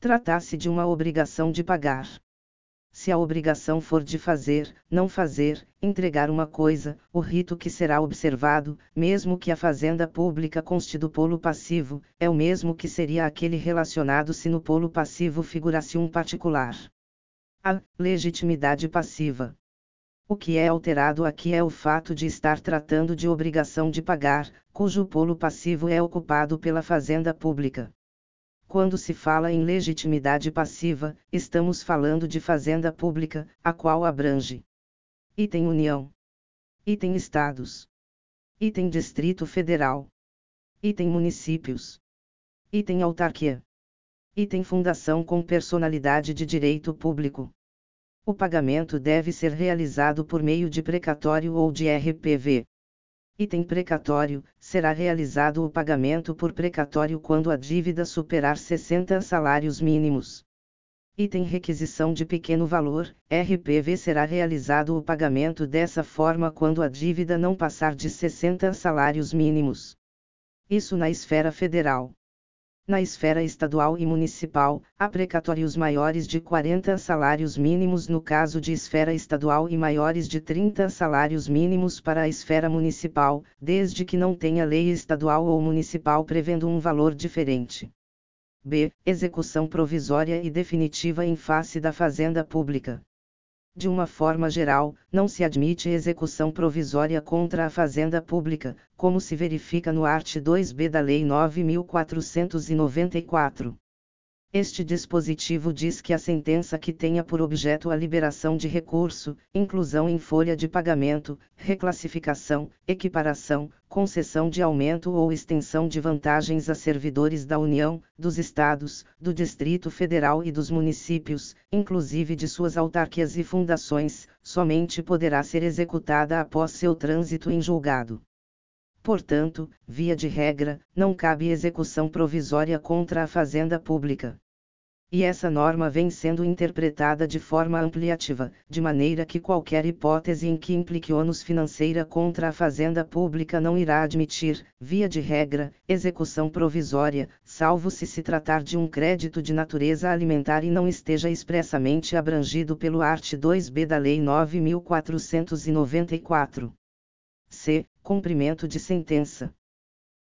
Tratasse de uma obrigação de pagar. Se a obrigação for de fazer, não fazer, entregar uma coisa, o rito que será observado, mesmo que a fazenda pública conste do polo passivo, é o mesmo que seria aquele relacionado se no polo passivo figurasse um particular. A legitimidade passiva. O que é alterado aqui é o fato de estar tratando de obrigação de pagar, cujo polo passivo é ocupado pela fazenda pública. Quando se fala em legitimidade passiva, estamos falando de fazenda pública, a qual abrange item União, item Estados, item Distrito Federal, item Municípios, item Autarquia, item Fundação com personalidade de direito público. O pagamento deve ser realizado por meio de precatório ou de RPV. Item precatório: será realizado o pagamento por precatório quando a dívida superar 60 salários mínimos. Item requisição de pequeno valor: RPV será realizado o pagamento dessa forma quando a dívida não passar de 60 salários mínimos. Isso na esfera federal. Na esfera estadual e municipal, há precatórios maiores de 40 salários mínimos no caso de esfera estadual e maiores de 30 salários mínimos para a esfera municipal, desde que não tenha lei estadual ou municipal prevendo um valor diferente. B. Execução provisória e definitiva em face da fazenda pública. De uma forma geral, não se admite execução provisória contra a fazenda pública, como se verifica no art. 2b da Lei 9494. Este dispositivo diz que a sentença que tenha por objeto a liberação de recurso, inclusão em folha de pagamento, reclassificação, equiparação, concessão de aumento ou extensão de vantagens a servidores da União, dos Estados, do Distrito Federal e dos municípios, inclusive de suas autarquias e fundações, somente poderá ser executada após seu trânsito em julgado. Portanto, via de regra, não cabe execução provisória contra a fazenda pública. E essa norma vem sendo interpretada de forma ampliativa, de maneira que qualquer hipótese em que implique ônus financeira contra a fazenda pública não irá admitir, via de regra, execução provisória, salvo se se tratar de um crédito de natureza alimentar e não esteja expressamente abrangido pelo art. 2b da Lei 9494. C. Cumprimento de sentença.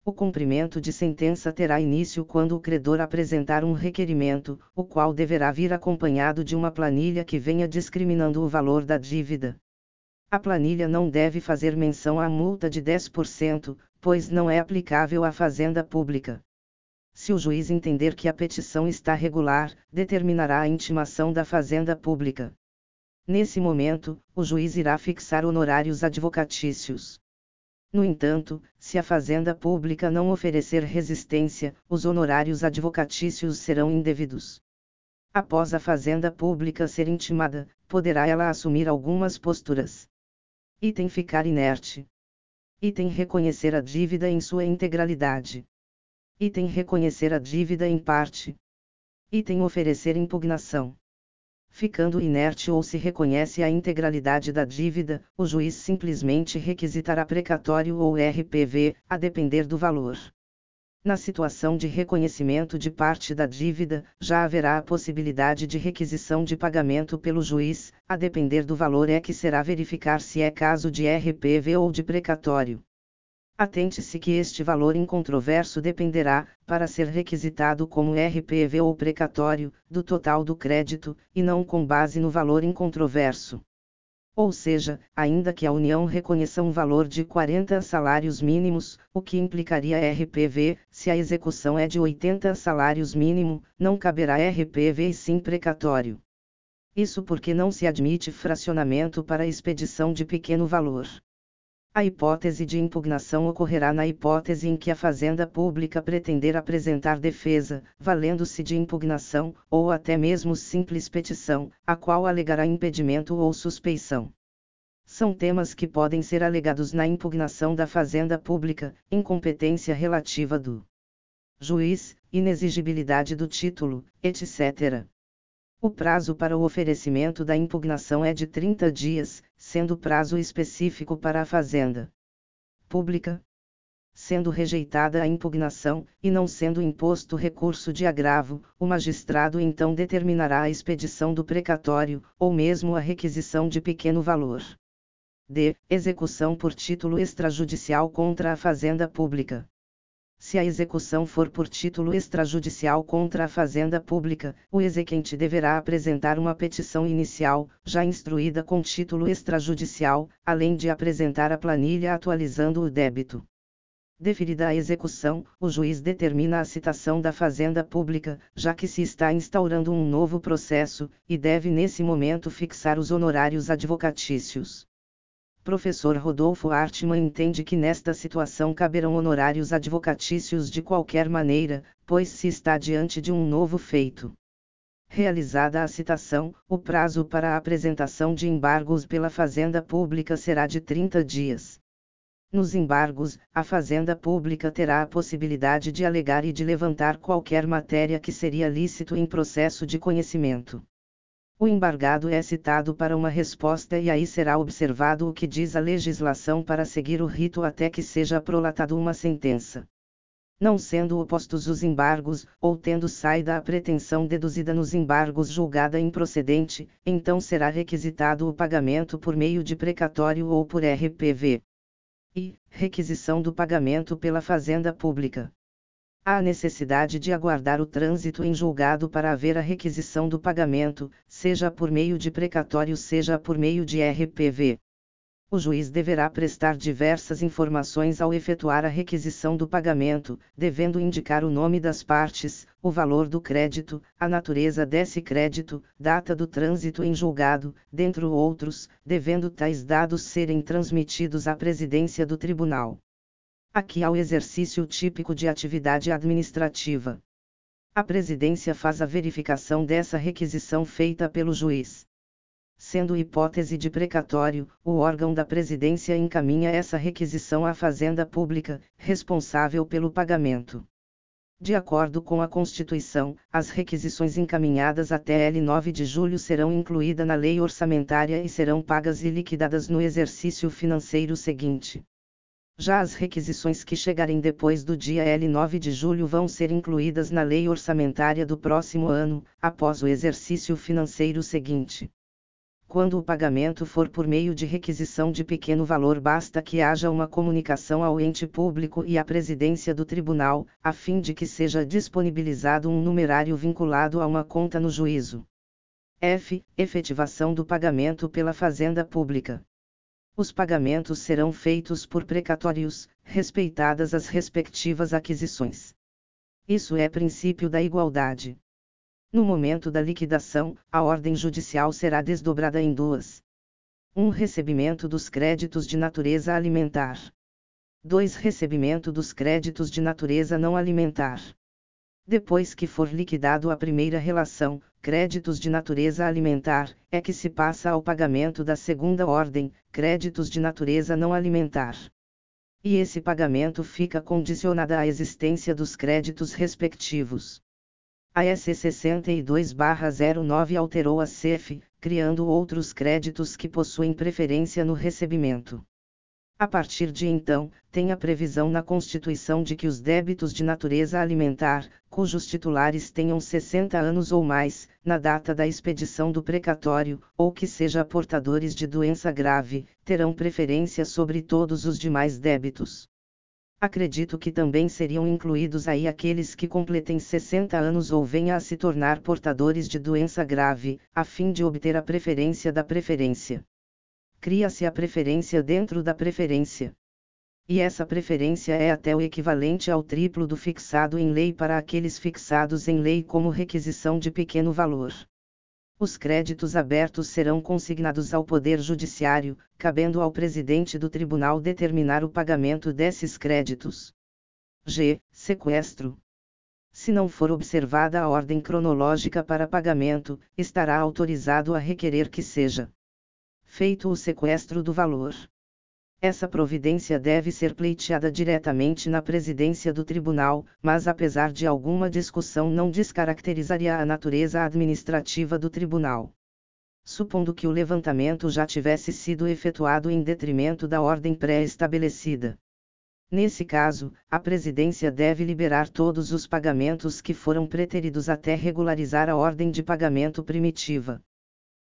O cumprimento de sentença terá início quando o credor apresentar um requerimento, o qual deverá vir acompanhado de uma planilha que venha discriminando o valor da dívida. A planilha não deve fazer menção à multa de 10%, pois não é aplicável à fazenda pública. Se o juiz entender que a petição está regular, determinará a intimação da fazenda pública. Nesse momento, o juiz irá fixar honorários advocatícios. No entanto, se a fazenda pública não oferecer resistência, os honorários advocatícios serão indevidos. Após a fazenda pública ser intimada, poderá ela assumir algumas posturas. Item ficar inerte. Item reconhecer a dívida em sua integralidade. Item reconhecer a dívida em parte. Item oferecer impugnação ficando inerte ou se reconhece a integralidade da dívida, o juiz simplesmente requisitará precatório ou RPV, a depender do valor. Na situação de reconhecimento de parte da dívida, já haverá a possibilidade de requisição de pagamento pelo juiz, a depender do valor é que será verificar se é caso de RPV ou de precatório. Atente-se que este valor incontroverso dependerá, para ser requisitado como RPV ou precatório, do total do crédito, e não com base no valor incontroverso. Ou seja, ainda que a União reconheça um valor de 40 salários mínimos, o que implicaria RPV, se a execução é de 80 salários mínimo, não caberá RPV e sim precatório. Isso porque não se admite fracionamento para expedição de pequeno valor. A hipótese de impugnação ocorrerá na hipótese em que a Fazenda Pública pretender apresentar defesa, valendo-se de impugnação, ou até mesmo simples petição, a qual alegará impedimento ou suspeição. São temas que podem ser alegados na impugnação da Fazenda Pública, incompetência relativa do juiz, inexigibilidade do título, etc. O prazo para o oferecimento da impugnação é de 30 dias, sendo prazo específico para a Fazenda Pública. Sendo rejeitada a impugnação, e não sendo imposto recurso de agravo, o magistrado então determinará a expedição do precatório, ou mesmo a requisição de pequeno valor. D. Execução por título extrajudicial contra a Fazenda Pública. Se a execução for por título extrajudicial contra a Fazenda Pública, o exequente deverá apresentar uma petição inicial, já instruída com título extrajudicial, além de apresentar a planilha atualizando o débito. Deferida a execução, o juiz determina a citação da Fazenda Pública, já que se está instaurando um novo processo, e deve nesse momento fixar os honorários advocatícios professor Rodolfo Artman entende que nesta situação caberão honorários advocatícios de qualquer maneira, pois se está diante de um novo feito. Realizada a citação, o prazo para a apresentação de embargos pela Fazenda Pública será de 30 dias. Nos embargos, a Fazenda Pública terá a possibilidade de alegar e de levantar qualquer matéria que seria lícito em processo de conhecimento. O embargado é citado para uma resposta e aí será observado o que diz a legislação para seguir o rito até que seja prolatado uma sentença. Não sendo opostos os embargos, ou tendo saída a pretensão deduzida nos embargos julgada improcedente, então será requisitado o pagamento por meio de precatório ou por RPV. E, requisição do pagamento pela Fazenda Pública há necessidade de aguardar o trânsito em julgado para haver a requisição do pagamento, seja por meio de precatório, seja por meio de RPV. O juiz deverá prestar diversas informações ao efetuar a requisição do pagamento, devendo indicar o nome das partes, o valor do crédito, a natureza desse crédito, data do trânsito em julgado, dentre outros, devendo tais dados serem transmitidos à presidência do tribunal. Aqui há o exercício típico de atividade administrativa. A presidência faz a verificação dessa requisição feita pelo juiz. Sendo hipótese de precatório, o órgão da presidência encaminha essa requisição à Fazenda Pública, responsável pelo pagamento. De acordo com a Constituição, as requisições encaminhadas até L9 de julho serão incluídas na lei orçamentária e serão pagas e liquidadas no exercício financeiro seguinte. Já as requisições que chegarem depois do dia L9 de julho vão ser incluídas na lei orçamentária do próximo ano, após o exercício financeiro seguinte. Quando o pagamento for por meio de requisição de pequeno valor, basta que haja uma comunicação ao ente público e à presidência do tribunal, a fim de que seja disponibilizado um numerário vinculado a uma conta no juízo. F. Efetivação do pagamento pela Fazenda Pública os pagamentos serão feitos por precatórios, respeitadas as respectivas aquisições. Isso é princípio da igualdade. No momento da liquidação, a ordem judicial será desdobrada em duas: 1. Um, recebimento dos créditos de natureza alimentar. 2. Recebimento dos créditos de natureza não alimentar. Depois que for liquidado a primeira relação, créditos de natureza alimentar, é que se passa ao pagamento da segunda ordem, créditos de natureza não alimentar. E esse pagamento fica condicionado à existência dos créditos respectivos. A SC 62-09 alterou a CEF, criando outros créditos que possuem preferência no recebimento. A partir de então, tem a previsão na Constituição de que os débitos de natureza alimentar, cujos titulares tenham 60 anos ou mais, na data da expedição do precatório, ou que sejam portadores de doença grave, terão preferência sobre todos os demais débitos. Acredito que também seriam incluídos aí aqueles que completem 60 anos ou venham a se tornar portadores de doença grave, a fim de obter a preferência da preferência cria-se a preferência dentro da preferência. E essa preferência é até o equivalente ao triplo do fixado em lei para aqueles fixados em lei como requisição de pequeno valor. Os créditos abertos serão consignados ao Poder Judiciário, cabendo ao presidente do tribunal determinar o pagamento desses créditos. G. Sequestro. Se não for observada a ordem cronológica para pagamento, estará autorizado a requerer que seja feito o sequestro do valor. Essa providência deve ser pleiteada diretamente na presidência do tribunal, mas apesar de alguma discussão não descaracterizaria a natureza administrativa do tribunal. Supondo que o levantamento já tivesse sido efetuado em detrimento da ordem pré-estabelecida. Nesse caso, a presidência deve liberar todos os pagamentos que foram preteridos até regularizar a ordem de pagamento primitiva.